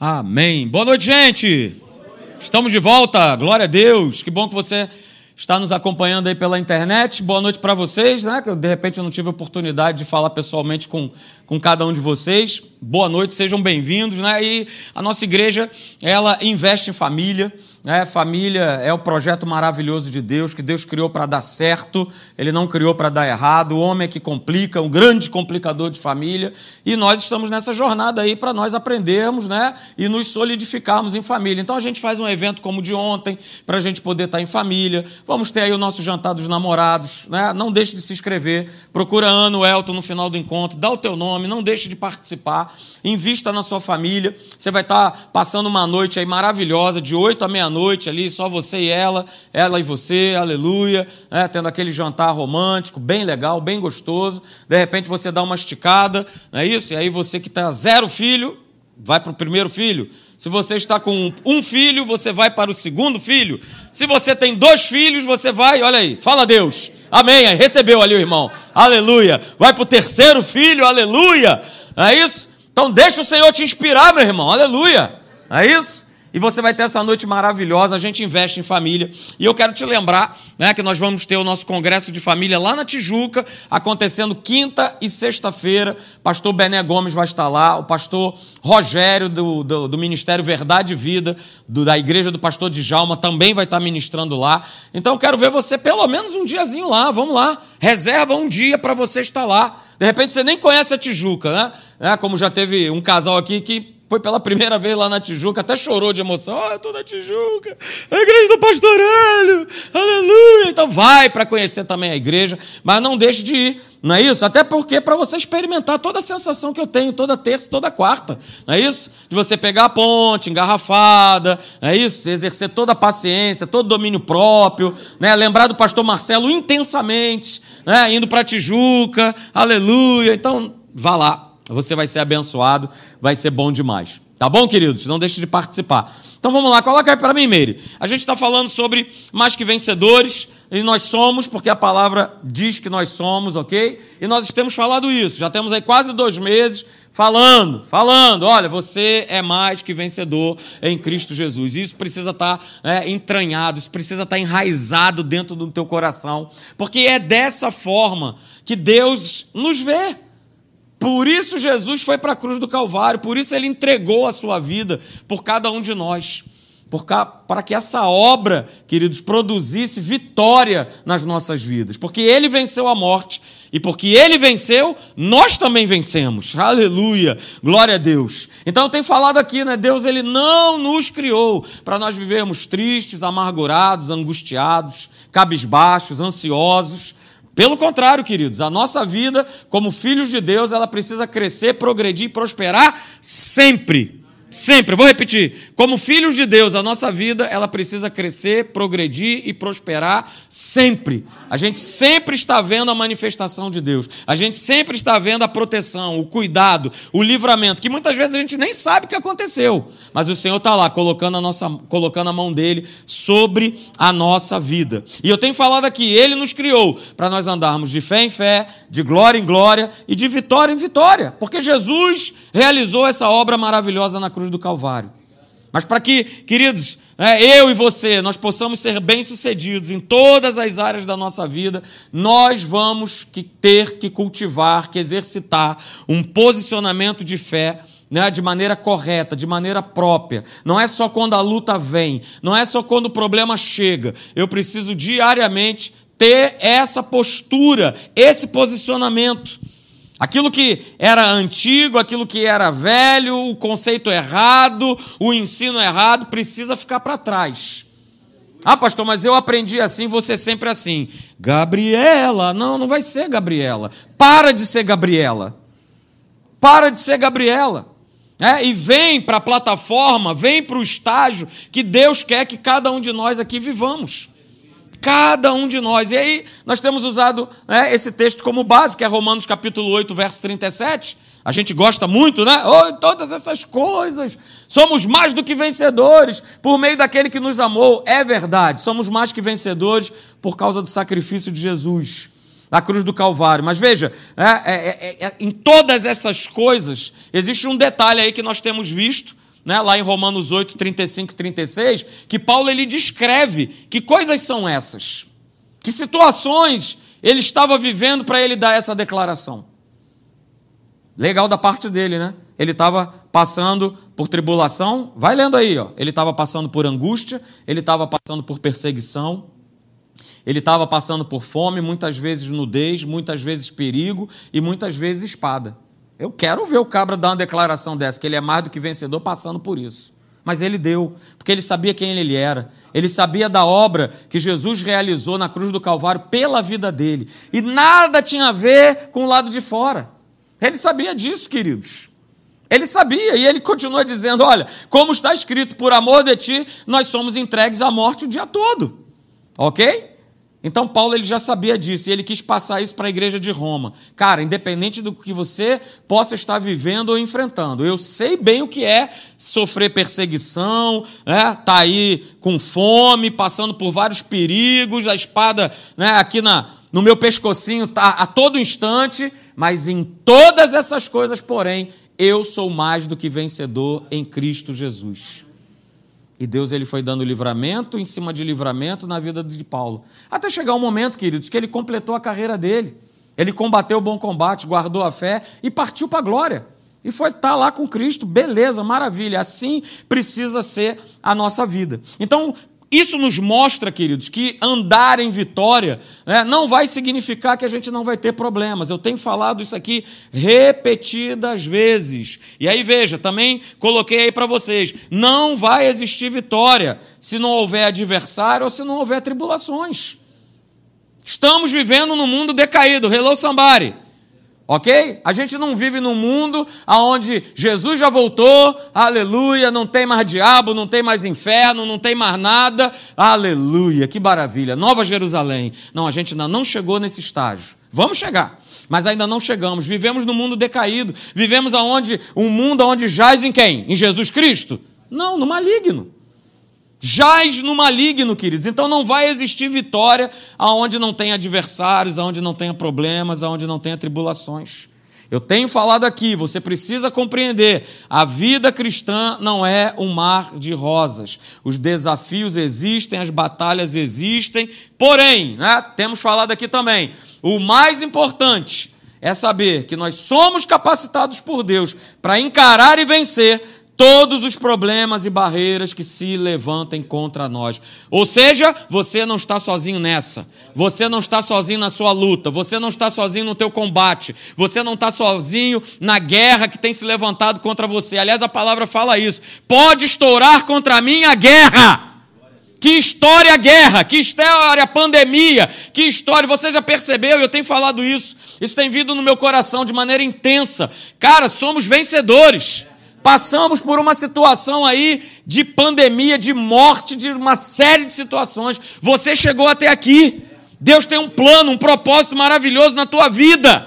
Amém. Boa noite, gente. Estamos de volta. Glória a Deus. Que bom que você está nos acompanhando aí pela internet. Boa noite para vocês, né? Que eu, de repente eu não tive oportunidade de falar pessoalmente com, com cada um de vocês. Boa noite, sejam bem-vindos, né? E a nossa igreja, ela investe em família. É, família é o projeto maravilhoso de Deus, que Deus criou para dar certo, Ele não criou para dar errado. O homem é que complica, um grande complicador de família. E nós estamos nessa jornada aí para nós aprendermos né, e nos solidificarmos em família. Então a gente faz um evento como o de ontem, para a gente poder estar em família. Vamos ter aí o nosso jantar dos namorados. Né? Não deixe de se inscrever. Procura Ano Elton no final do encontro, dá o teu nome, não deixe de participar. Invista na sua família. Você vai estar passando uma noite aí maravilhosa, de 8 à meia meia-noite ali, só você e ela, ela e você, aleluia, né, tendo aquele jantar romântico, bem legal, bem gostoso. De repente você dá uma esticada, não é isso? E aí você que está zero filho, vai para o primeiro filho. Se você está com um filho, você vai para o segundo filho. Se você tem dois filhos, você vai, olha aí, fala a Deus. Amém. Aí recebeu ali o irmão. Aleluia. Vai para o terceiro filho, aleluia. É isso? Então deixa o Senhor te inspirar, meu irmão. Aleluia. É isso? E você vai ter essa noite maravilhosa, a gente investe em família. E eu quero te lembrar né, que nós vamos ter o nosso congresso de família lá na Tijuca, acontecendo quinta e sexta-feira. Pastor Bené Gomes vai estar lá, o pastor Rogério, do, do, do Ministério Verdade e Vida, do, da Igreja do Pastor Djalma, também vai estar ministrando lá. Então eu quero ver você pelo menos um diazinho lá, vamos lá. Reserva um dia para você estar lá. De repente você nem conhece a Tijuca, né? É, como já teve um casal aqui que foi pela primeira vez lá na Tijuca, até chorou de emoção. Oh, eu estou na Tijuca, a igreja do Pastorelho, aleluia. Então vai para conhecer também a igreja, mas não deixe de ir, não é isso? Até porque para você experimentar toda a sensação que eu tenho toda terça, toda quarta, não é isso? De você pegar a ponte engarrafada, não é isso? Exercer toda a paciência, todo o domínio próprio, né? Lembrar do pastor Marcelo intensamente, né? Indo para Tijuca, aleluia. Então vá lá, você vai ser abençoado, vai ser bom demais. Tá bom, queridos? Não deixe de participar. Então vamos lá, coloca aí para mim, Meire. A gente está falando sobre mais que vencedores, e nós somos, porque a palavra diz que nós somos, ok? E nós temos falado isso, já temos aí quase dois meses falando, falando, olha, você é mais que vencedor em Cristo Jesus. Isso precisa estar tá, é, entranhado, isso precisa estar tá enraizado dentro do teu coração, porque é dessa forma que Deus nos vê. Por isso Jesus foi para a cruz do Calvário, por isso ele entregou a sua vida por cada um de nós. para que essa obra, queridos, produzisse vitória nas nossas vidas. Porque ele venceu a morte e porque ele venceu, nós também vencemos. Aleluia! Glória a Deus. Então eu tenho falado aqui, né? Deus ele não nos criou para nós vivermos tristes, amargurados, angustiados, cabisbaixos, ansiosos. Pelo contrário, queridos, a nossa vida como filhos de Deus, ela precisa crescer, progredir e prosperar sempre. Sempre, vou repetir. Como filhos de Deus, a nossa vida ela precisa crescer, progredir e prosperar sempre. A gente sempre está vendo a manifestação de Deus. A gente sempre está vendo a proteção, o cuidado, o livramento, que muitas vezes a gente nem sabe o que aconteceu. Mas o Senhor está lá colocando a, nossa, colocando a mão dele sobre a nossa vida. E eu tenho falado aqui, ele nos criou para nós andarmos de fé em fé, de glória em glória e de vitória em vitória. Porque Jesus realizou essa obra maravilhosa na cruz do Calvário. Mas para que, queridos, é, eu e você, nós possamos ser bem-sucedidos em todas as áreas da nossa vida, nós vamos que ter que cultivar, que exercitar um posicionamento de fé né, de maneira correta, de maneira própria. Não é só quando a luta vem, não é só quando o problema chega. Eu preciso diariamente ter essa postura, esse posicionamento. Aquilo que era antigo, aquilo que era velho, o conceito errado, o ensino errado, precisa ficar para trás. Ah, pastor, mas eu aprendi assim, você sempre assim. Gabriela, não, não vai ser Gabriela. Para de ser Gabriela. Para de ser Gabriela. É, e vem para a plataforma, vem para o estágio que Deus quer que cada um de nós aqui vivamos. Cada um de nós. E aí, nós temos usado né, esse texto como base, que é Romanos capítulo 8, verso 37. A gente gosta muito, né? Oh, todas essas coisas. Somos mais do que vencedores por meio daquele que nos amou. É verdade, somos mais que vencedores por causa do sacrifício de Jesus na cruz do Calvário. Mas veja, é, é, é, é em todas essas coisas, existe um detalhe aí que nós temos visto né, lá em Romanos 8, 35 e 36, que Paulo ele descreve que coisas são essas, que situações ele estava vivendo para ele dar essa declaração. Legal da parte dele, né? Ele estava passando por tribulação, vai lendo aí, ó. Ele estava passando por angústia, ele estava passando por perseguição, ele estava passando por fome, muitas vezes nudez, muitas vezes perigo e muitas vezes espada. Eu quero ver o cabra dar uma declaração dessa, que ele é mais do que vencedor passando por isso. Mas ele deu, porque ele sabia quem ele era. Ele sabia da obra que Jesus realizou na cruz do Calvário pela vida dele. E nada tinha a ver com o lado de fora. Ele sabia disso, queridos. Ele sabia e ele continua dizendo: Olha, como está escrito, por amor de ti, nós somos entregues à morte o dia todo. Ok? Então Paulo ele já sabia disso e ele quis passar isso para a igreja de Roma. Cara, independente do que você possa estar vivendo ou enfrentando, eu sei bem o que é sofrer perseguição, né? tá aí com fome, passando por vários perigos, a espada né, aqui na, no meu pescocinho tá a todo instante, mas em todas essas coisas, porém, eu sou mais do que vencedor em Cristo Jesus. E Deus ele foi dando livramento em cima de livramento na vida de Paulo. Até chegar um momento, queridos, que ele completou a carreira dele. Ele combateu o bom combate, guardou a fé e partiu para a glória. E foi estar tá lá com Cristo, beleza, maravilha. Assim precisa ser a nossa vida. Então, isso nos mostra, queridos, que andar em vitória né, não vai significar que a gente não vai ter problemas. Eu tenho falado isso aqui repetidas vezes. E aí, veja, também coloquei aí para vocês: não vai existir vitória se não houver adversário ou se não houver tribulações. Estamos vivendo num mundo decaído. Hello, somebody. Ok? A gente não vive num mundo onde Jesus já voltou, aleluia, não tem mais diabo, não tem mais inferno, não tem mais nada, aleluia, que maravilha, Nova Jerusalém. Não, a gente ainda não chegou nesse estágio. Vamos chegar, mas ainda não chegamos. Vivemos num mundo decaído, vivemos aonde um mundo onde jaz em quem? Em Jesus Cristo? Não, no maligno jaz no maligno, queridos. Então não vai existir vitória aonde não tem adversários, aonde não tenha problemas, aonde não tenha tribulações. Eu tenho falado aqui, você precisa compreender: a vida cristã não é um mar de rosas. Os desafios existem, as batalhas existem, porém, né, temos falado aqui também, o mais importante é saber que nós somos capacitados por Deus para encarar e vencer todos os problemas e barreiras que se levantem contra nós. Ou seja, você não está sozinho nessa. Você não está sozinho na sua luta. Você não está sozinho no teu combate. Você não está sozinho na guerra que tem se levantado contra você. Aliás, a palavra fala isso. Pode estourar contra mim a guerra. Que história a guerra, que história a pandemia, que história, você já percebeu, eu tenho falado isso, isso tem vindo no meu coração de maneira intensa. Cara, somos vencedores. Passamos por uma situação aí de pandemia, de morte, de uma série de situações. Você chegou até aqui. Deus tem um plano, um propósito maravilhoso na tua vida.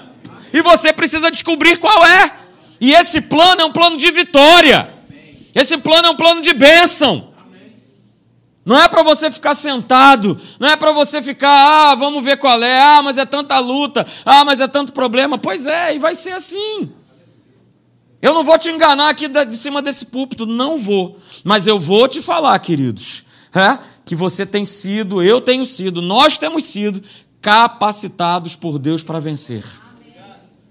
E você precisa descobrir qual é. E esse plano é um plano de vitória. Esse plano é um plano de bênção. Não é para você ficar sentado, não é para você ficar, ah, vamos ver qual é, ah, mas é tanta luta, ah, mas é tanto problema. Pois é, e vai ser assim. Eu não vou te enganar aqui de cima desse púlpito, não vou. Mas eu vou te falar, queridos, é, que você tem sido, eu tenho sido, nós temos sido capacitados por Deus para vencer.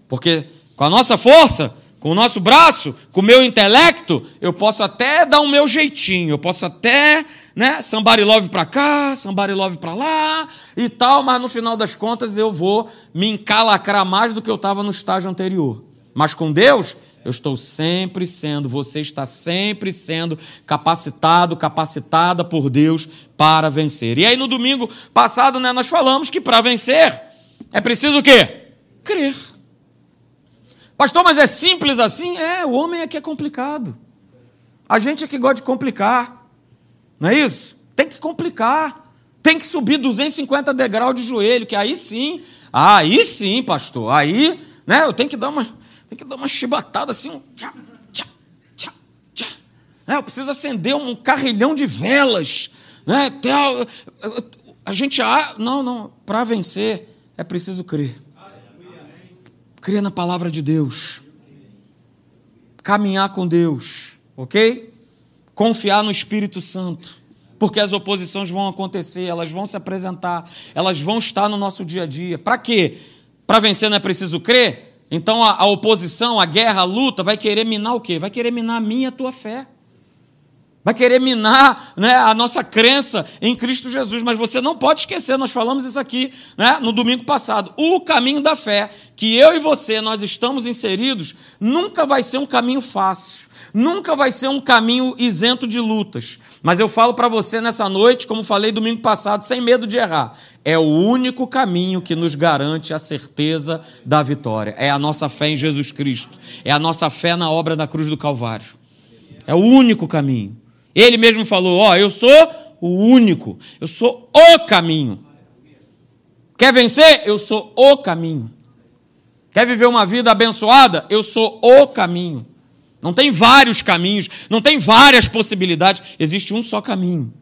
Porque com a nossa força, com o nosso braço, com o meu intelecto, eu posso até dar o meu jeitinho, eu posso até, né, somebody love para cá, somebody love para lá e tal, mas no final das contas eu vou me encalacrar mais do que eu estava no estágio anterior. Mas com Deus, eu estou sempre sendo, você está sempre sendo capacitado, capacitada por Deus para vencer. E aí no domingo passado, né, nós falamos que para vencer é preciso o quê? Crer. Pastor, mas é simples assim? É, o homem é que é complicado. A gente é que gosta de complicar. Não é isso? Tem que complicar. Tem que subir 250 degraus de joelho, que aí sim, aí sim, pastor. Aí, né, eu tenho que dar uma tem que dar uma chibatada assim, um tchá, tchá, tchá, tchá. É, eu preciso acender um carrilhão de velas. Né? A gente. Não, não. Para vencer é preciso crer. Crer na palavra de Deus. Caminhar com Deus. Ok? confiar no Espírito Santo, porque as oposições vão acontecer, elas vão se apresentar, elas vão estar no nosso dia a dia. Para quê? Para vencer não é preciso crer? Então a, a, oposição, a guerra, a luta vai querer minar o quê? Vai querer minar a minha e a tua fé. Vai querer minar né, a nossa crença em Cristo Jesus. Mas você não pode esquecer, nós falamos isso aqui né, no domingo passado. O caminho da fé, que eu e você nós estamos inseridos, nunca vai ser um caminho fácil. Nunca vai ser um caminho isento de lutas. Mas eu falo para você nessa noite, como falei domingo passado, sem medo de errar. É o único caminho que nos garante a certeza da vitória. É a nossa fé em Jesus Cristo. É a nossa fé na obra da cruz do Calvário. É o único caminho. Ele mesmo falou: Ó, oh, eu sou o único, eu sou o caminho. Quer vencer? Eu sou o caminho. Quer viver uma vida abençoada? Eu sou o caminho. Não tem vários caminhos, não tem várias possibilidades, existe um só caminho.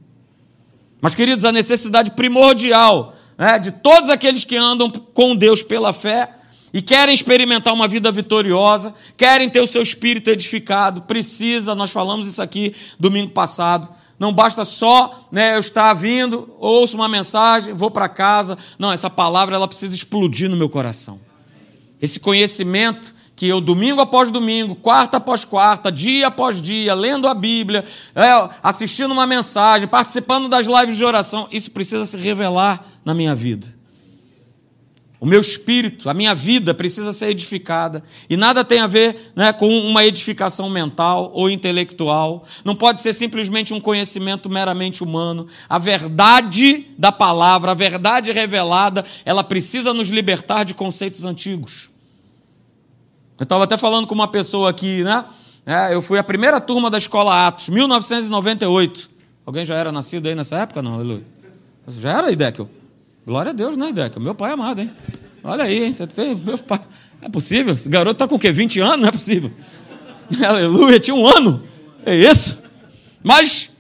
Mas, queridos, a necessidade primordial né, de todos aqueles que andam com Deus pela fé e querem experimentar uma vida vitoriosa, querem ter o seu espírito edificado, precisa, nós falamos isso aqui domingo passado, não basta só né, eu estar vindo, ouço uma mensagem, vou para casa. Não, essa palavra ela precisa explodir no meu coração. Esse conhecimento que eu, domingo após domingo, quarta após quarta, dia após dia, lendo a Bíblia, é, assistindo uma mensagem, participando das lives de oração, isso precisa se revelar na minha vida. O meu espírito, a minha vida precisa ser edificada. E nada tem a ver né, com uma edificação mental ou intelectual. Não pode ser simplesmente um conhecimento meramente humano. A verdade da palavra, a verdade revelada, ela precisa nos libertar de conceitos antigos. Eu estava até falando com uma pessoa aqui, né? É, eu fui a primeira turma da escola Atos, 1998. Alguém já era nascido aí nessa época? Não. Já era, Idekel? Glória a Deus, né, Ideca? Meu pai é amado, hein? Olha aí, hein? Você tem. Meu pai. É possível? Esse garoto está com o quê? 20 anos? Não é possível. Aleluia, tinha um ano. É isso. Mas.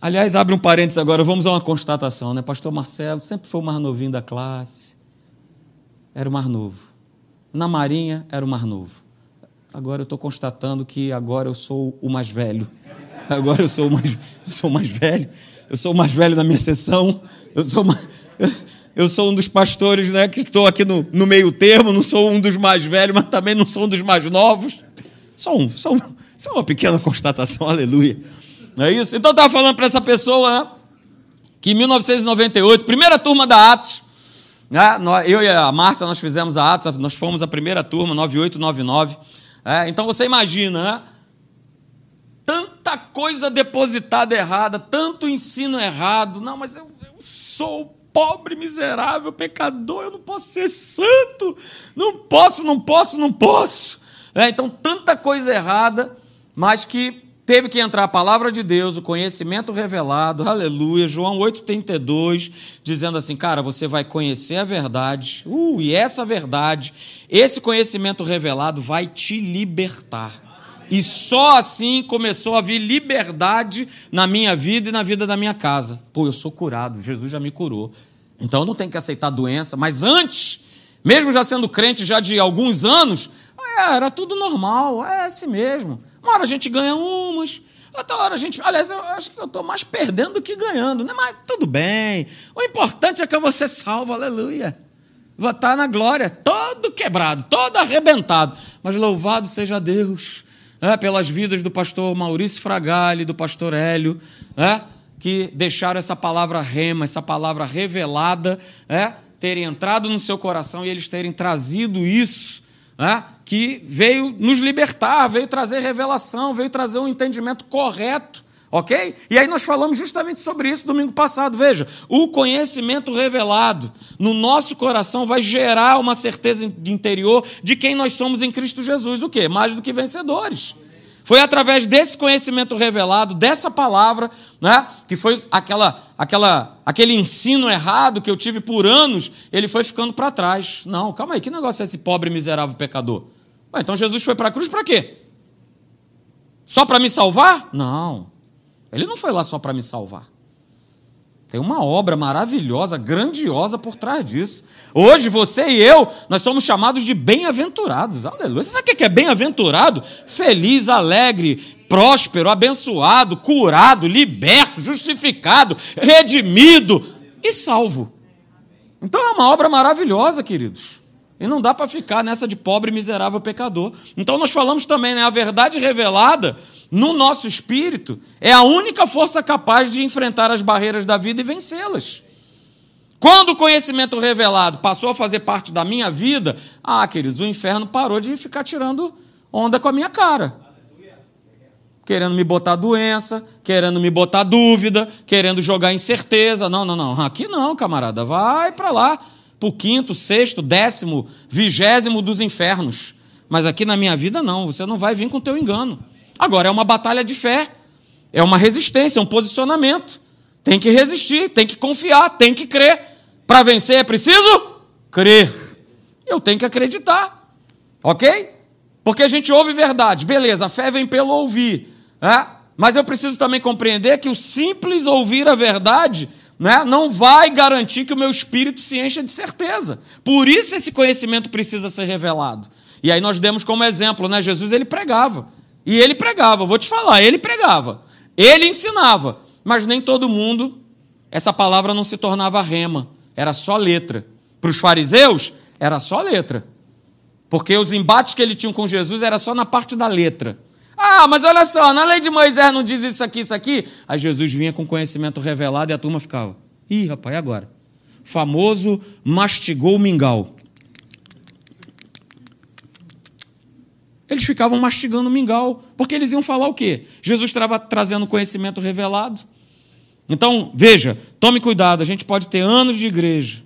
Aliás, abre um parênteses agora, vamos a uma constatação, né? Pastor Marcelo sempre foi o mais novinho da classe. Era o mais novo. Na Marinha, era o mais novo. Agora eu estou constatando que agora eu sou o mais velho. Agora eu sou o mais, eu sou o mais velho eu sou o mais velho da minha sessão, eu sou, uma, eu sou um dos pastores né, que estou aqui no, no meio termo, não sou um dos mais velhos, mas também não sou um dos mais novos. Só, um, só, um, só uma pequena constatação, aleluia. Não é isso? Então eu estava falando para essa pessoa né, que em 1998, primeira turma da Atos, né, eu e a Márcia, nós fizemos a Atos, nós fomos a primeira turma, 9899. É, então você imagina, né? Tanta coisa depositada errada, tanto ensino errado. Não, mas eu, eu sou pobre, miserável, pecador, eu não posso ser santo. Não posso, não posso, não posso. É, então, tanta coisa errada, mas que teve que entrar a palavra de Deus, o conhecimento revelado, aleluia, João 8,32, dizendo assim, cara, você vai conhecer a verdade, uh, e essa verdade, esse conhecimento revelado vai te libertar. E só assim começou a vir liberdade na minha vida e na vida da minha casa. Pô, eu sou curado, Jesus já me curou. Então eu não tenho que aceitar doença. Mas antes, mesmo já sendo crente já de alguns anos, é, era tudo normal, é assim mesmo. Uma hora a gente ganha umas, outra hora a gente. Aliás, eu acho que eu estou mais perdendo do que ganhando, né? Mas tudo bem. O importante é que você salva, aleluia. Vou estar na glória, todo quebrado, todo arrebentado. Mas louvado seja Deus é, pelas vidas do pastor Maurício Fragali, do pastor Hélio, é, que deixaram essa palavra rema, essa palavra revelada, é, terem entrado no seu coração e eles terem trazido isso, é, que veio nos libertar, veio trazer revelação, veio trazer um entendimento correto Ok? E aí nós falamos justamente sobre isso domingo passado. Veja, o conhecimento revelado no nosso coração vai gerar uma certeza de interior de quem nós somos em Cristo Jesus. O quê? Mais do que vencedores. Foi através desse conhecimento revelado, dessa palavra, né, que foi aquela, aquela, aquele ensino errado que eu tive por anos, ele foi ficando para trás. Não, calma aí, que negócio é esse pobre, miserável pecador? Ué, então Jesus foi para a cruz para quê? Só para me salvar? Não. Ele não foi lá só para me salvar. Tem uma obra maravilhosa, grandiosa por trás disso. Hoje, você e eu, nós somos chamados de bem-aventurados. Aleluia. Você sabe o que é bem-aventurado? Feliz, alegre, próspero, abençoado, curado, liberto, justificado, redimido e salvo. Então é uma obra maravilhosa, queridos. E não dá para ficar nessa de pobre, miserável pecador. Então nós falamos também, né? A verdade revelada no nosso espírito é a única força capaz de enfrentar as barreiras da vida e vencê-las. Quando o conhecimento revelado passou a fazer parte da minha vida, ah, queridos, o inferno parou de ficar tirando onda com a minha cara. Querendo me botar doença, querendo me botar dúvida, querendo jogar incerteza. Não, não, não. Aqui não, camarada. Vai para lá para o quinto, sexto, décimo, vigésimo dos infernos. Mas aqui na minha vida, não, você não vai vir com o teu engano. Agora, é uma batalha de fé, é uma resistência, é um posicionamento. Tem que resistir, tem que confiar, tem que crer. Para vencer é preciso crer. Eu tenho que acreditar, ok? Porque a gente ouve verdade, beleza, a fé vem pelo ouvir. Né? Mas eu preciso também compreender que o simples ouvir a verdade né, não vai garantir que o meu espírito se encha de certeza. Por isso esse conhecimento precisa ser revelado. E aí nós demos como exemplo, né? Jesus ele pregava. E ele pregava, vou te falar, ele pregava. Ele ensinava, mas nem todo mundo essa palavra não se tornava rema, era só letra. Para os fariseus, era só letra. Porque os embates que ele tinha com Jesus era só na parte da letra. Ah, mas olha só, na lei de Moisés não diz isso aqui, isso aqui. Aí Jesus vinha com conhecimento revelado e a turma ficava. Ih, rapaz, e agora? Famoso mastigou o mingau. Eles ficavam mastigando mingau, porque eles iam falar o quê? Jesus estava trazendo conhecimento revelado. Então, veja, tome cuidado, a gente pode ter anos de igreja,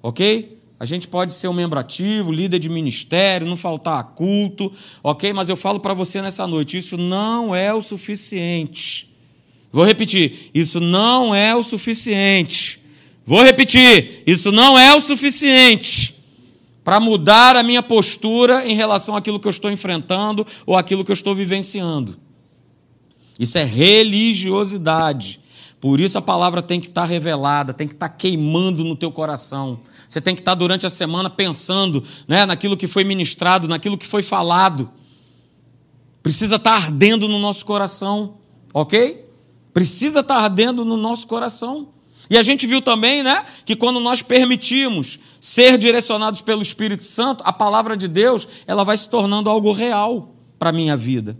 ok? A gente pode ser um membro ativo, líder de ministério, não faltar a culto, ok? Mas eu falo para você nessa noite: isso não é o suficiente. Vou repetir: isso não é o suficiente. Vou repetir: isso não é o suficiente para mudar a minha postura em relação àquilo que eu estou enfrentando ou àquilo que eu estou vivenciando. Isso é religiosidade. Por isso a palavra tem que estar revelada, tem que estar queimando no teu coração. Você tem que estar durante a semana pensando né, naquilo que foi ministrado, naquilo que foi falado. Precisa estar ardendo no nosso coração, ok? Precisa estar ardendo no nosso coração. E a gente viu também, né, que quando nós permitimos ser direcionados pelo Espírito Santo, a palavra de Deus, ela vai se tornando algo real para a minha vida.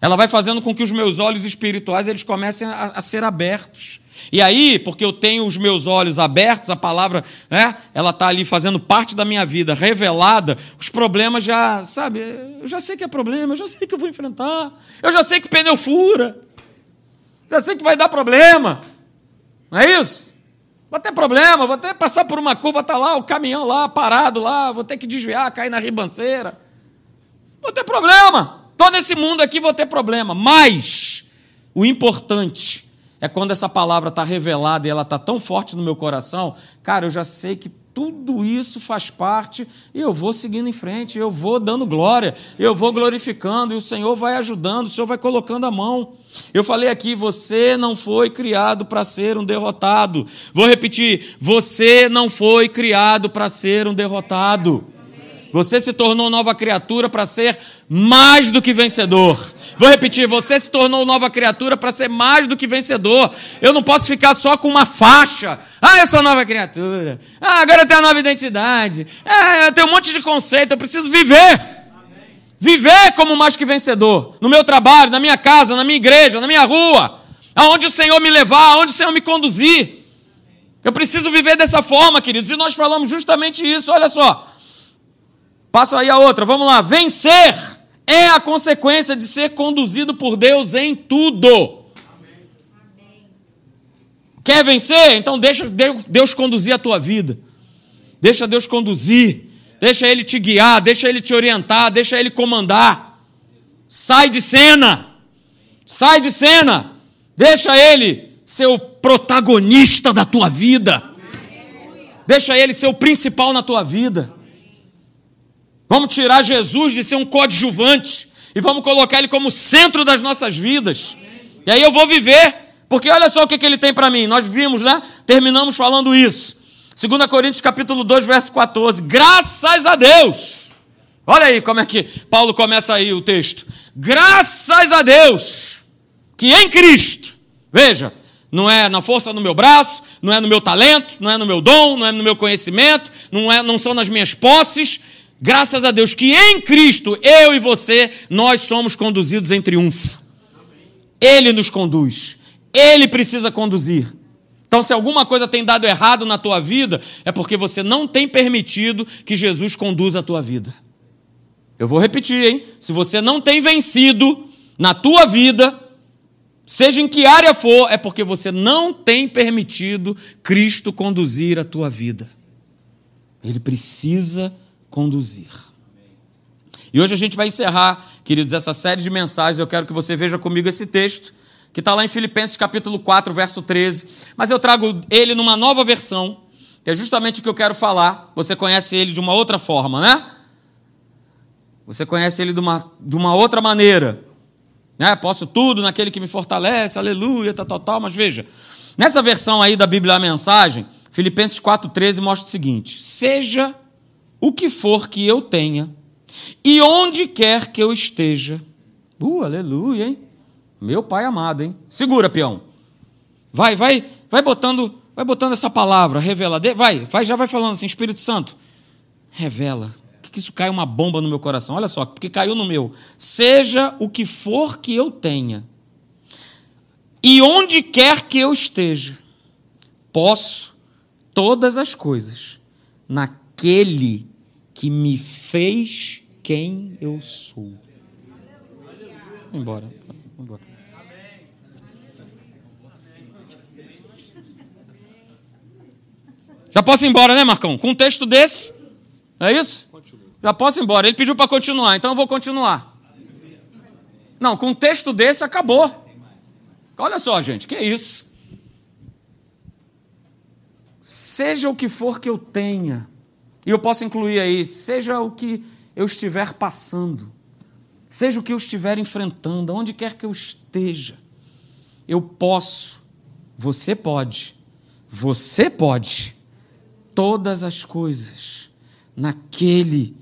Ela vai fazendo com que os meus olhos espirituais eles comecem a, a, ser abertos. E aí, porque eu tenho os meus olhos abertos, a palavra, né, ela está ali fazendo parte da minha vida, revelada, os problemas já, sabe, eu já sei que é problema, eu já sei que eu vou enfrentar, eu já sei que o pneu fura, já sei que vai dar problema, não é isso? Vou ter problema, vou ter passar por uma curva, tá lá o caminhão lá, parado lá, vou ter que desviar, cair na ribanceira, vou ter problema. Todo esse mundo aqui vou ter problema, mas o importante é quando essa palavra está revelada e ela está tão forte no meu coração, cara, eu já sei que tudo isso faz parte e eu vou seguindo em frente, eu vou dando glória, eu vou glorificando e o Senhor vai ajudando, o Senhor vai colocando a mão. Eu falei aqui, você não foi criado para ser um derrotado. Vou repetir, você não foi criado para ser um derrotado. Você se tornou nova criatura para ser mais do que vencedor. Vou repetir: você se tornou nova criatura para ser mais do que vencedor. Eu não posso ficar só com uma faixa. Ah, eu sou nova criatura. Ah, agora eu tenho a nova identidade. Ah, eu tenho um monte de conceito. Eu preciso viver. Viver como mais que vencedor. No meu trabalho, na minha casa, na minha igreja, na minha rua. Aonde o Senhor me levar, aonde o Senhor me conduzir. Eu preciso viver dessa forma, queridos. E nós falamos justamente isso. Olha só. Passa aí a outra, vamos lá. Vencer é a consequência de ser conduzido por Deus em tudo. Quer vencer? Então deixa Deus conduzir a tua vida. Deixa Deus conduzir. Deixa Ele te guiar, deixa Ele te orientar, deixa Ele comandar. Sai de cena. Sai de cena. Deixa Ele ser o protagonista da tua vida. Deixa Ele ser o principal na tua vida. Vamos tirar Jesus de ser um coadjuvante e vamos colocar ele como centro das nossas vidas. E aí eu vou viver Porque olha só o que, que ele tem para mim. Nós vimos, né? Terminamos falando isso. 2 Coríntios capítulo 2, verso 14. Graças a Deus. Olha aí como é que Paulo começa aí o texto. Graças a Deus que em Cristo, veja, não é na força do meu braço, não é no meu talento, não é no meu dom, não é no meu conhecimento, não, é, não são nas minhas posses. Graças a Deus que em Cristo, eu e você, nós somos conduzidos em triunfo. Ele nos conduz. Ele precisa conduzir. Então, se alguma coisa tem dado errado na tua vida, é porque você não tem permitido que Jesus conduza a tua vida. Eu vou repetir, hein? Se você não tem vencido na tua vida, seja em que área for, é porque você não tem permitido Cristo conduzir a tua vida. Ele precisa conduzir. E hoje a gente vai encerrar, queridos, essa série de mensagens. Eu quero que você veja comigo esse texto que está lá em Filipenses capítulo 4, verso 13. Mas eu trago ele numa nova versão, que é justamente o que eu quero falar. Você conhece ele de uma outra forma, né? Você conhece ele de uma, de uma outra maneira. Né? Posso tudo naquele que me fortalece, aleluia, tal, tal, tal. Mas veja, nessa versão aí da Bíblia a Mensagem, Filipenses 4,13 mostra o seguinte: Seja o que for que eu tenha, e onde quer que eu esteja. Uh, aleluia, hein? Meu pai amado, hein? Segura, peão. Vai, vai, vai botando, vai botando essa palavra, revela. Vai, vai, já vai falando assim, Espírito Santo. Revela. Que isso cai uma bomba no meu coração. Olha só, porque caiu no meu. Seja o que for que eu tenha. E onde quer que eu esteja, posso todas as coisas naquele que me fez quem eu sou. Embora. embora. Já posso ir embora, né, Marcão? Com um texto desse? É isso? Já posso ir embora. Ele pediu para continuar, então eu vou continuar. Não, com um texto desse acabou. Olha só, gente, que isso? Seja o que for que eu tenha, e eu posso incluir aí, seja o que eu estiver passando, seja o que eu estiver enfrentando, onde quer que eu esteja, eu posso, você pode, você pode todas as coisas naquele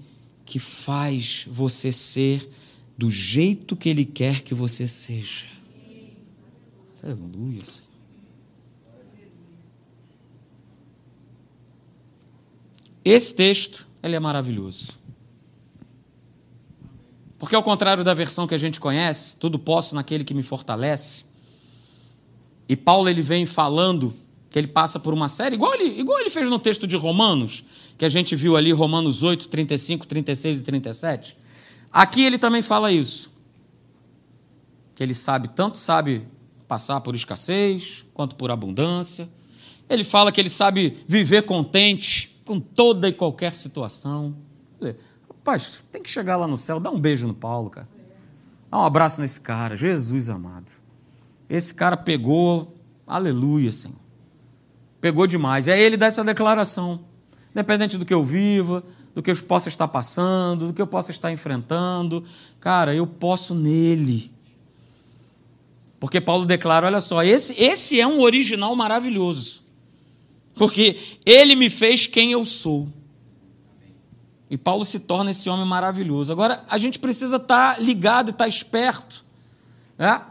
que faz você ser do jeito que Ele quer que você seja. Aleluia, Senhor. Esse texto, ele é maravilhoso. Porque ao contrário da versão que a gente conhece, tudo posso naquele que me fortalece, e Paulo ele vem falando que ele passa por uma série, igual ele, igual ele fez no texto de Romanos, que a gente viu ali, Romanos 8, 35, 36 e 37. Aqui ele também fala isso. Que ele sabe, tanto sabe passar por escassez, quanto por abundância. Ele fala que ele sabe viver contente com toda e qualquer situação. Rapaz, tem que chegar lá no céu, dá um beijo no Paulo, cara. Dá um abraço nesse cara, Jesus amado. Esse cara pegou, aleluia, Senhor pegou demais. E aí ele dá essa declaração. Independente do que eu viva, do que eu possa estar passando, do que eu possa estar enfrentando, cara, eu posso nele. Porque Paulo declara: olha só, esse, esse é um original maravilhoso. Porque ele me fez quem eu sou. E Paulo se torna esse homem maravilhoso. Agora, a gente precisa estar ligado e estar esperto. Né?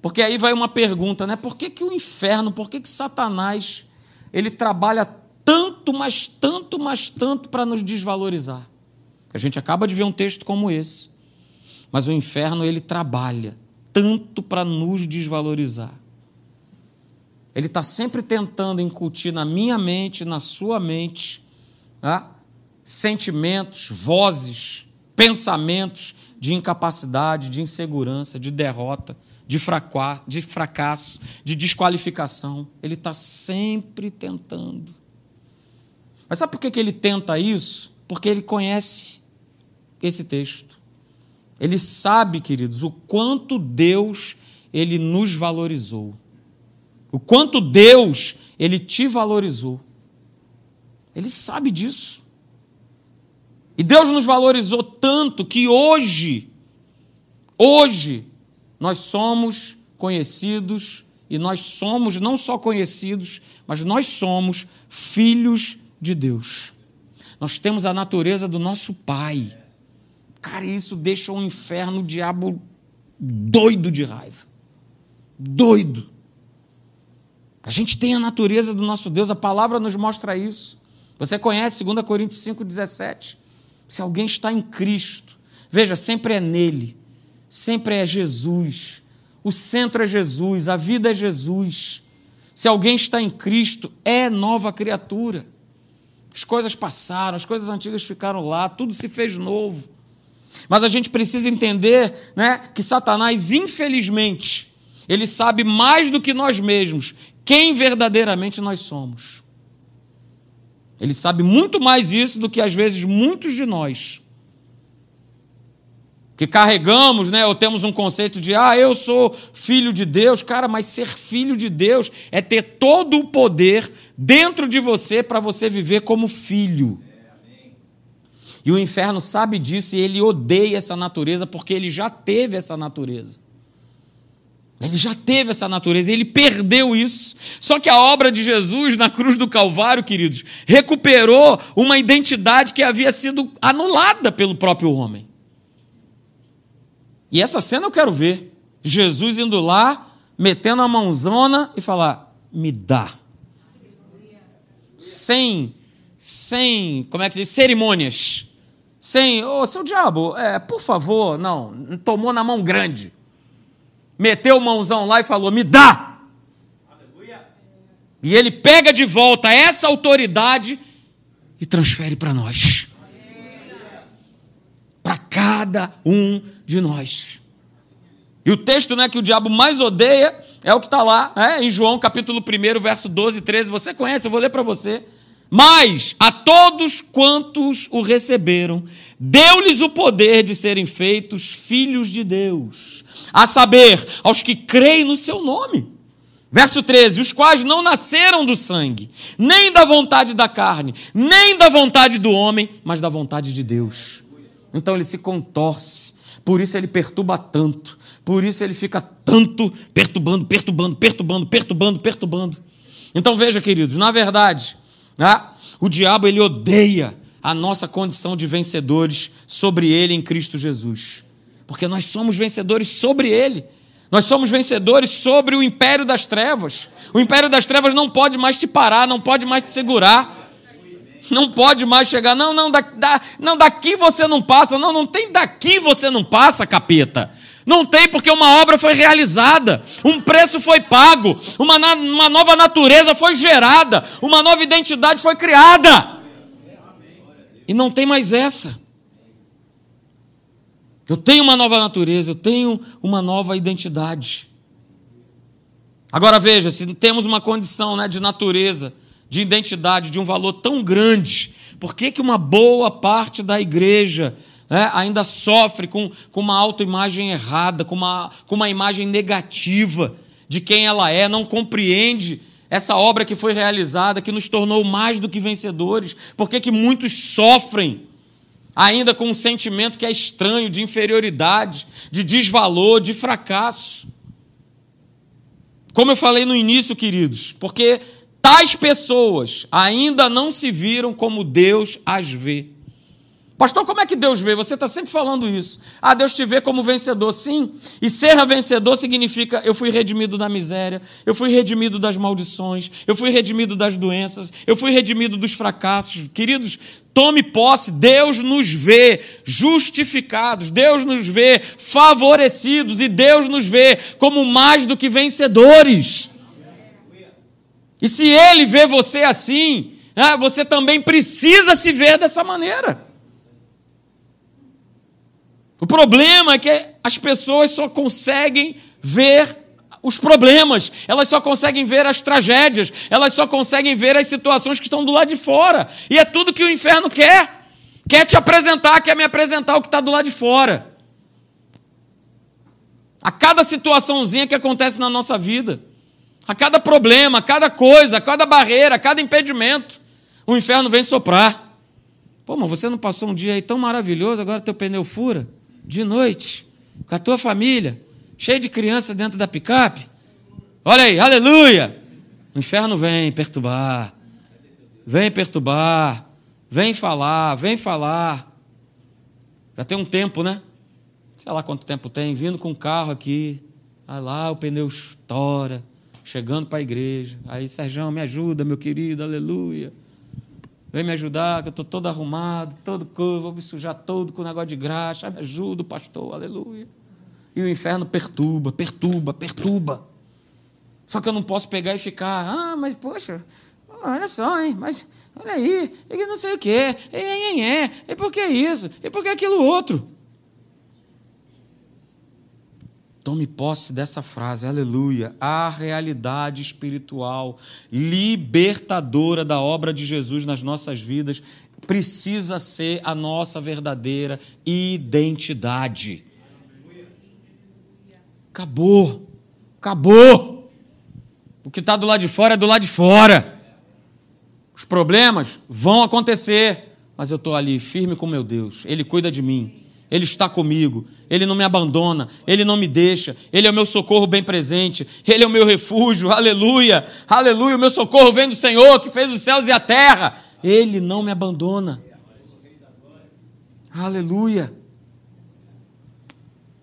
Porque aí vai uma pergunta, né? Por que, que o inferno, por que, que Satanás, ele trabalha tanto, mas tanto, mas tanto para nos desvalorizar? A gente acaba de ver um texto como esse. Mas o inferno, ele trabalha tanto para nos desvalorizar. Ele está sempre tentando incutir na minha mente, na sua mente, tá? sentimentos, vozes, pensamentos de incapacidade, de insegurança, de derrota de, de fracasso, de desqualificação. Ele está sempre tentando. Mas sabe por que ele tenta isso? Porque ele conhece esse texto. Ele sabe, queridos, o quanto Deus ele nos valorizou. O quanto Deus ele te valorizou. Ele sabe disso. E Deus nos valorizou tanto que hoje, hoje, nós somos conhecidos e nós somos não só conhecidos, mas nós somos filhos de Deus. Nós temos a natureza do nosso Pai. Cara, isso deixa o inferno, o diabo doido de raiva. Doido. A gente tem a natureza do nosso Deus, a palavra nos mostra isso. Você conhece 2 Coríntios 5,17? Se alguém está em Cristo, veja, sempre é nele, sempre é Jesus. O centro é Jesus, a vida é Jesus. Se alguém está em Cristo, é nova criatura. As coisas passaram, as coisas antigas ficaram lá, tudo se fez novo. Mas a gente precisa entender né, que Satanás, infelizmente, ele sabe mais do que nós mesmos quem verdadeiramente nós somos. Ele sabe muito mais isso do que às vezes muitos de nós que carregamos, né, ou temos um conceito de, ah, eu sou filho de Deus. Cara, mas ser filho de Deus é ter todo o poder dentro de você para você viver como filho. E o inferno sabe disso e ele odeia essa natureza porque ele já teve essa natureza. Ele já teve essa natureza, ele perdeu isso. Só que a obra de Jesus na cruz do Calvário, queridos, recuperou uma identidade que havia sido anulada pelo próprio homem. E essa cena eu quero ver. Jesus indo lá, metendo a mãozona e falar: me dá. Sem, sem, como é que diz? Cerimônias. Sem, ô oh, seu diabo, é, por favor, não, tomou na mão grande. Meteu o mãozão lá e falou: me dá. E ele pega de volta essa autoridade e transfere para nós. Para cada um de nós. E o texto né, que o diabo mais odeia é o que está lá né, em João capítulo 1, verso 12 e 13. Você conhece, eu vou ler para você. Mas a todos quantos o receberam, deu-lhes o poder de serem feitos filhos de Deus, a saber, aos que creem no seu nome. Verso 13: os quais não nasceram do sangue, nem da vontade da carne, nem da vontade do homem, mas da vontade de Deus. Então ele se contorce por isso ele perturba tanto. Por isso ele fica tanto perturbando, perturbando, perturbando, perturbando, perturbando. Então veja, queridos, na verdade, né, o diabo ele odeia a nossa condição de vencedores sobre ele em Cristo Jesus. Porque nós somos vencedores sobre ele. Nós somos vencedores sobre o império das trevas. O império das trevas não pode mais te parar, não pode mais te segurar. Não pode mais chegar, não, não, da, da, não, daqui você não passa, não, não tem daqui você não passa, capeta. Não tem porque uma obra foi realizada, um preço foi pago, uma, uma nova natureza foi gerada, uma nova identidade foi criada. E não tem mais essa. Eu tenho uma nova natureza, eu tenho uma nova identidade. Agora veja, se temos uma condição né, de natureza, de identidade, de um valor tão grande, por que, que uma boa parte da igreja né, ainda sofre com, com uma autoimagem errada, com uma, com uma imagem negativa de quem ela é, não compreende essa obra que foi realizada, que nos tornou mais do que vencedores? Por que, que muitos sofrem? Ainda com um sentimento que é estranho, de inferioridade, de desvalor, de fracasso. Como eu falei no início, queridos, porque tais pessoas ainda não se viram como Deus as vê. Pastor, como é que Deus vê? Você está sempre falando isso. Ah, Deus te vê como vencedor, sim. E ser vencedor significa eu fui redimido da miséria, eu fui redimido das maldições, eu fui redimido das doenças, eu fui redimido dos fracassos. Queridos, tome posse. Deus nos vê justificados, Deus nos vê favorecidos e Deus nos vê como mais do que vencedores. E se ele vê você assim, né, você também precisa se ver dessa maneira. O problema é que as pessoas só conseguem ver os problemas, elas só conseguem ver as tragédias, elas só conseguem ver as situações que estão do lado de fora. E é tudo que o inferno quer. Quer te apresentar, quer me apresentar o que está do lado de fora. A cada situaçãozinha que acontece na nossa vida. A cada problema, a cada coisa, a cada barreira, a cada impedimento, o inferno vem soprar. Pô, mas você não passou um dia aí tão maravilhoso, agora teu pneu fura? De noite, com a tua família, cheio de criança dentro da picape? Olha aí, aleluia! O inferno vem perturbar, vem perturbar, vem falar, vem falar. Já tem um tempo, né? Sei lá quanto tempo tem, vindo com o carro aqui. Aí lá o pneu estoura, chegando para a igreja. Aí, Sérgio, me ajuda, meu querido, aleluia. Vem me ajudar, que eu estou todo arrumado, todo curvo, vou me sujar todo com negócio de graxa. Me ajuda, pastor, aleluia. E o inferno perturba, perturba, perturba. Só que eu não posso pegar e ficar, ah, mas poxa, olha só, hein, mas olha aí, e não sei o quê, e, e, e, e por que isso, e por que aquilo outro? Tome posse dessa frase, aleluia. A realidade espiritual libertadora da obra de Jesus nas nossas vidas precisa ser a nossa verdadeira identidade. Acabou. Acabou. O que está do lado de fora é do lado de fora. Os problemas vão acontecer, mas eu estou ali firme com meu Deus. Ele cuida de mim. Ele está comigo, Ele não me abandona, Ele não me deixa, Ele é o meu socorro bem presente, Ele é o meu refúgio, aleluia, aleluia, o meu socorro vem do Senhor que fez os céus e a terra, Ele não me abandona, aleluia.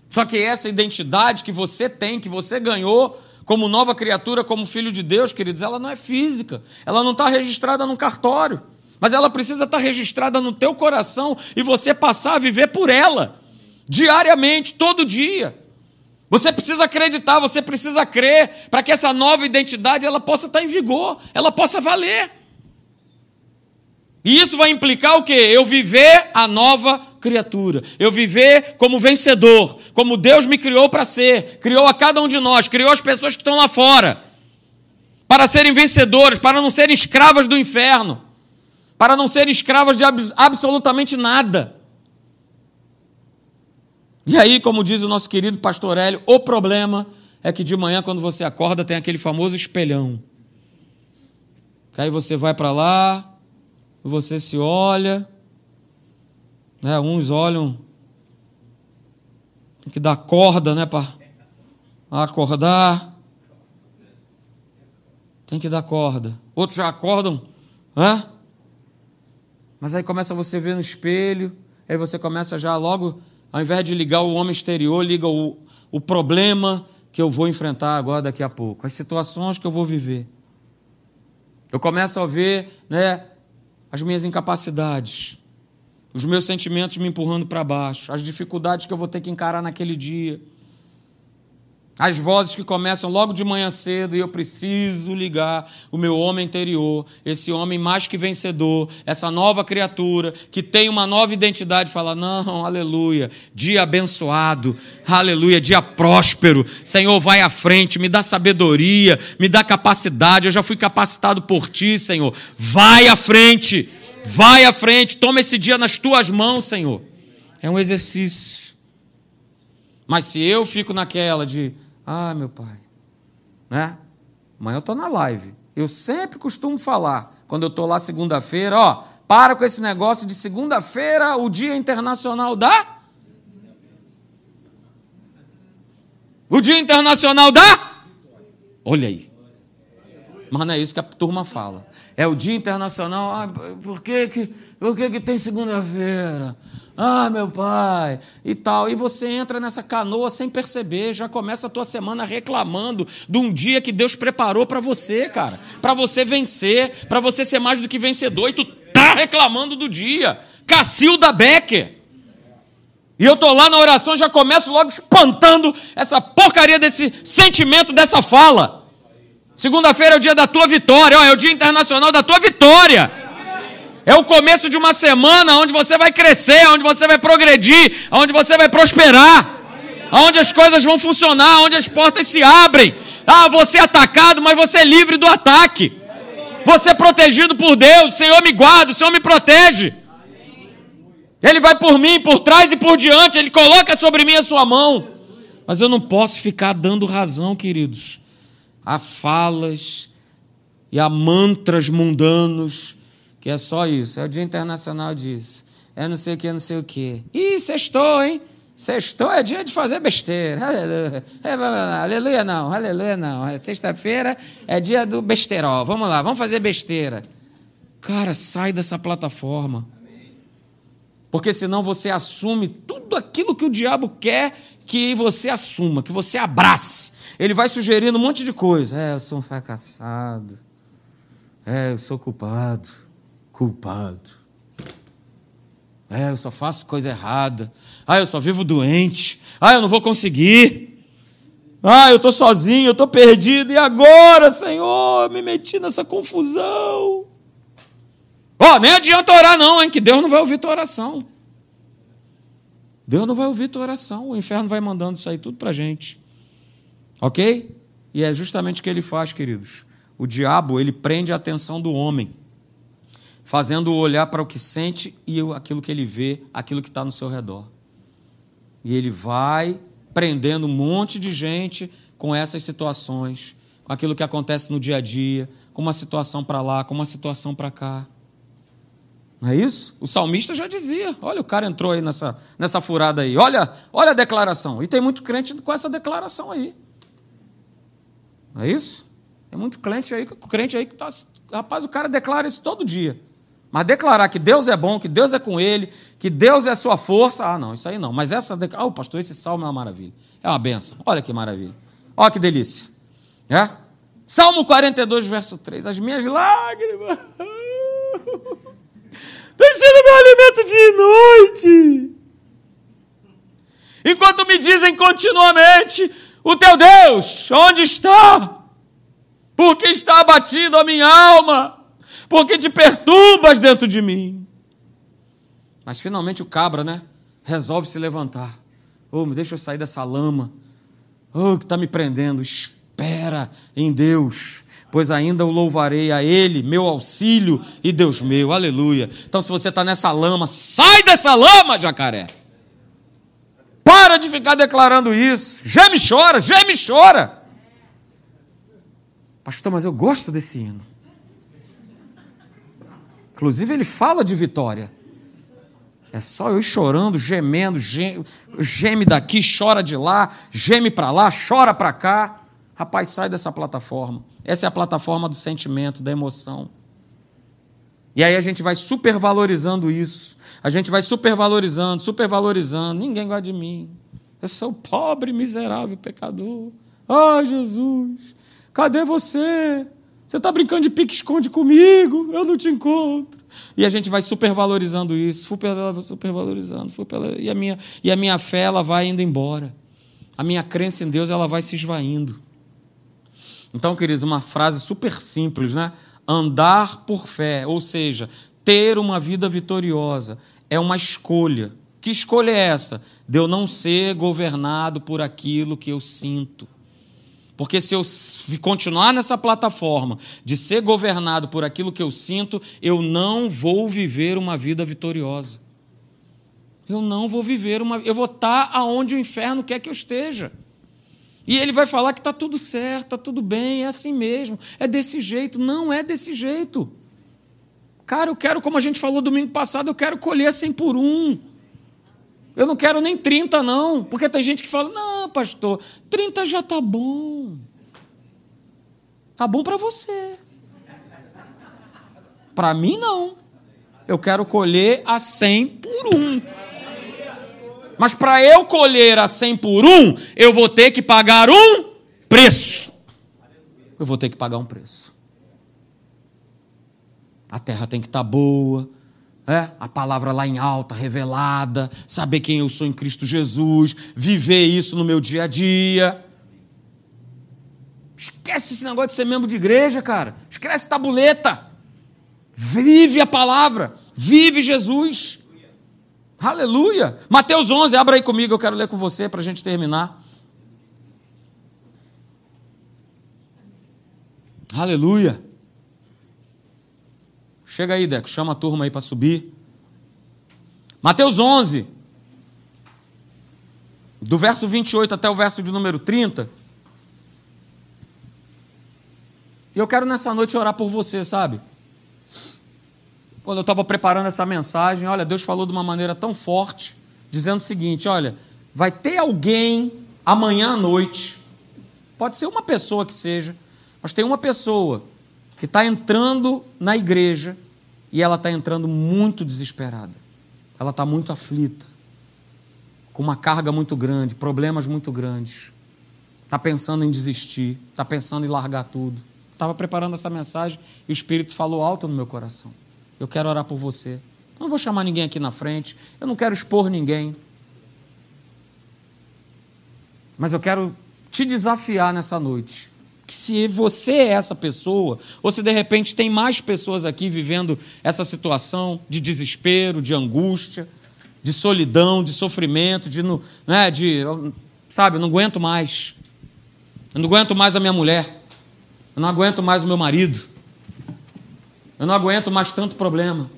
Só que essa identidade que você tem, que você ganhou, como nova criatura, como filho de Deus, queridos, ela não é física, ela não está registrada num cartório mas ela precisa estar registrada no teu coração e você passar a viver por ela, diariamente, todo dia. Você precisa acreditar, você precisa crer para que essa nova identidade ela possa estar em vigor, ela possa valer. E isso vai implicar o quê? Eu viver a nova criatura. Eu viver como vencedor, como Deus me criou para ser, criou a cada um de nós, criou as pessoas que estão lá fora, para serem vencedores, para não serem escravas do inferno para não serem escravas de absolutamente nada. E aí, como diz o nosso querido pastor Hélio, o problema é que de manhã, quando você acorda, tem aquele famoso espelhão. Que aí você vai para lá, você se olha, né? uns olham, tem que dar corda né, para acordar. Tem que dar corda. Outros já acordam, né? Mas aí começa você ver no espelho, aí você começa já logo, ao invés de ligar o homem exterior, liga o, o problema que eu vou enfrentar agora daqui a pouco, as situações que eu vou viver. Eu começo a ver né, as minhas incapacidades, os meus sentimentos me empurrando para baixo, as dificuldades que eu vou ter que encarar naquele dia. As vozes que começam logo de manhã cedo e eu preciso ligar o meu homem interior, esse homem mais que vencedor, essa nova criatura que tem uma nova identidade, fala: "Não, aleluia, dia abençoado, aleluia, dia próspero. Senhor, vai à frente, me dá sabedoria, me dá capacidade. Eu já fui capacitado por ti, Senhor. Vai à frente. Vai à frente. Toma esse dia nas tuas mãos, Senhor." É um exercício. Mas se eu fico naquela de ah, meu pai, né? Amanhã eu estou na live. Eu sempre costumo falar, quando eu estou lá segunda-feira, ó, para com esse negócio de segunda-feira, o Dia Internacional da. O Dia Internacional da. Olha aí. Mas não é isso que a turma fala. É o Dia Internacional. Ah, por que, que, por que, que tem segunda-feira? Ah, meu pai, e tal. E você entra nessa canoa sem perceber, já começa a tua semana reclamando de um dia que Deus preparou para você, cara. Para você vencer, para você ser mais do que vencedor. E tu tá reclamando do dia. Cacilda Becker. E eu tô lá na oração, já começo logo espantando essa porcaria desse sentimento, dessa fala. Segunda-feira é o dia da tua vitória, ó, é o dia internacional da tua vitória. É o começo de uma semana onde você vai crescer, onde você vai progredir, onde você vai prosperar, onde as coisas vão funcionar, onde as portas se abrem. Ah, você é atacado, mas você é livre do ataque. Você é protegido por Deus. O Senhor me guarda, o Senhor me protege. Ele vai por mim, por trás e por diante. Ele coloca sobre mim a sua mão. Mas eu não posso ficar dando razão, queridos, a falas e a mantras mundanos que é só isso. É o Dia Internacional disso. É não sei o que, não sei o que. Ih, sextou, hein? Sextou é dia de fazer besteira. Aleluia. É, aleluia não, aleluia não. Sexta-feira é dia do besterol. Vamos lá, vamos fazer besteira. Cara, sai dessa plataforma. Porque senão você assume tudo aquilo que o diabo quer que você assuma, que você abrace. Ele vai sugerindo um monte de coisa. É, eu sou um fracassado. É, eu sou culpado. Culpado. É, eu só faço coisa errada. Ah, eu só vivo doente. Ah, eu não vou conseguir. Ah, eu estou sozinho, eu estou perdido. E agora, Senhor, eu me meti nessa confusão. Ó, oh, nem adianta orar, não, hein? Que Deus não vai ouvir tua oração. Deus não vai ouvir tua oração. O inferno vai mandando isso aí tudo para gente. Ok? E é justamente o que ele faz, queridos. O diabo, ele prende a atenção do homem fazendo-o olhar para o que sente e aquilo que ele vê, aquilo que está no seu redor. E ele vai prendendo um monte de gente com essas situações, com aquilo que acontece no dia a dia, com uma situação para lá, com uma situação para cá. Não é isso? O salmista já dizia. Olha, o cara entrou aí nessa, nessa furada aí. Olha, olha a declaração. E tem muito crente com essa declaração aí. Não é isso? Tem muito crente aí, crente aí que está. Rapaz, o cara declara isso todo dia. Mas declarar que Deus é bom, que Deus é com ele, que Deus é sua força, ah, não, isso aí não. Mas essa, ah, oh, pastor, esse salmo é uma maravilha. É uma benção. Olha que maravilha. Olha que delícia. É? Salmo 42, verso 3. As minhas lágrimas têm sido meu alimento dia e noite. Enquanto me dizem continuamente: O teu Deus, onde está? Porque está abatido a minha alma porque te perturbas dentro de mim. Mas finalmente o cabra, né? Resolve se levantar. Oh, me deixa eu sair dessa lama. Oh, que está me prendendo. Espera em Deus, pois ainda o louvarei a Ele, meu auxílio e Deus meu. Aleluia. Então, se você está nessa lama, sai dessa lama, jacaré. Para de ficar declarando isso. Geme chora, geme chora. Pastor, mas eu gosto desse hino. Inclusive, ele fala de vitória. É só eu ir chorando, gemendo, geme, daqui, chora de lá, geme para lá, chora para cá. Rapaz, sai dessa plataforma. Essa é a plataforma do sentimento, da emoção. E aí a gente vai supervalorizando isso. A gente vai supervalorizando, supervalorizando. Ninguém gosta de mim. Eu sou pobre, miserável, pecador. Ah, Jesus, cadê você? Você está brincando de pique-esconde comigo, eu não te encontro. E a gente vai supervalorizando isso, supervalorizando, super, e, a minha, e a minha fé ela vai indo embora. A minha crença em Deus ela vai se esvaindo. Então, queridos, uma frase super simples, né? Andar por fé, ou seja, ter uma vida vitoriosa, é uma escolha. Que escolha é essa? De eu não ser governado por aquilo que eu sinto. Porque se eu continuar nessa plataforma de ser governado por aquilo que eu sinto, eu não vou viver uma vida vitoriosa. Eu não vou viver uma. Eu vou estar aonde o inferno quer que eu esteja. E ele vai falar que está tudo certo, está tudo bem, é assim mesmo, é desse jeito. Não é desse jeito. Cara, eu quero, como a gente falou domingo passado, eu quero colher 100 por um. Eu não quero nem 30, não. Porque tem gente que fala: não, pastor, 30 já está bom. Está bom para você. Para mim, não. Eu quero colher a 100 por um. Mas para eu colher a 100 por um, eu vou ter que pagar um preço. Eu vou ter que pagar um preço. A terra tem que estar tá boa, é, a palavra lá em alta, revelada, saber quem eu sou em Cristo Jesus, viver isso no meu dia a dia. Esquece esse negócio de ser membro de igreja, cara. Esquece tabuleta. Vive a palavra, vive Jesus. Aleluia. Mateus 11, abra aí comigo, eu quero ler com você para a gente terminar. Aleluia. Chega aí, Deco, chama a turma aí para subir. Mateus 11, do verso 28 até o verso de número 30. E eu quero nessa noite orar por você, sabe? Quando eu estava preparando essa mensagem, olha, Deus falou de uma maneira tão forte, dizendo o seguinte: olha, vai ter alguém amanhã à noite, pode ser uma pessoa que seja, mas tem uma pessoa que está entrando na igreja e ela está entrando muito desesperada. Ela está muito aflita, com uma carga muito grande, problemas muito grandes. Está pensando em desistir, está pensando em largar tudo. Estava preparando essa mensagem e o Espírito falou alto no meu coração. Eu quero orar por você. Não vou chamar ninguém aqui na frente, eu não quero expor ninguém. Mas eu quero te desafiar nessa noite se você é essa pessoa, ou se de repente tem mais pessoas aqui vivendo essa situação de desespero, de angústia, de solidão, de sofrimento, de, né, de sabe, eu não aguento mais. Eu não aguento mais a minha mulher. Eu não aguento mais o meu marido. Eu não aguento mais tanto problema.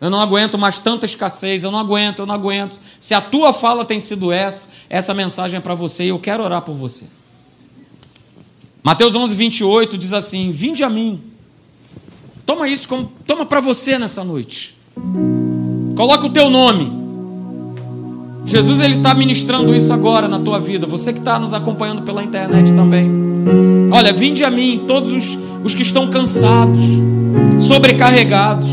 Eu não aguento mais tanta escassez. Eu não aguento, eu não aguento. Se a tua fala tem sido essa, essa mensagem é para você e eu quero orar por você. Mateus 11, 28 diz assim: Vinde a mim. Toma isso como toma para você nessa noite. Coloca o teu nome. Jesus ele está ministrando isso agora na tua vida. Você que está nos acompanhando pela internet também. Olha, vinde a mim todos os, os que estão cansados, sobrecarregados.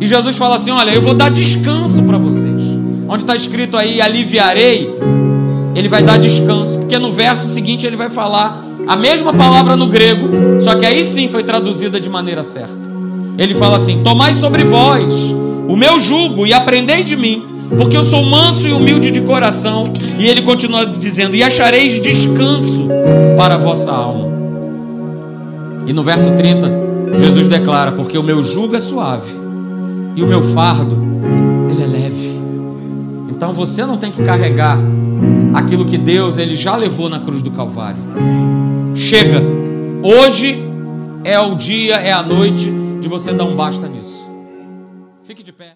E Jesus fala assim: Olha, eu vou dar descanso para vocês. Onde está escrito aí, aliviarei, ele vai dar descanso. Porque no verso seguinte ele vai falar a mesma palavra no grego, só que aí sim foi traduzida de maneira certa. Ele fala assim: Tomai sobre vós o meu jugo e aprendei de mim, porque eu sou manso e humilde de coração. E ele continua dizendo: E achareis descanso para a vossa alma. E no verso 30, Jesus declara: Porque o meu jugo é suave e o meu fardo, ele é leve. Então você não tem que carregar aquilo que Deus ele já levou na cruz do Calvário. Chega. Hoje é o dia, é a noite de você dar um basta nisso. Fique de pé.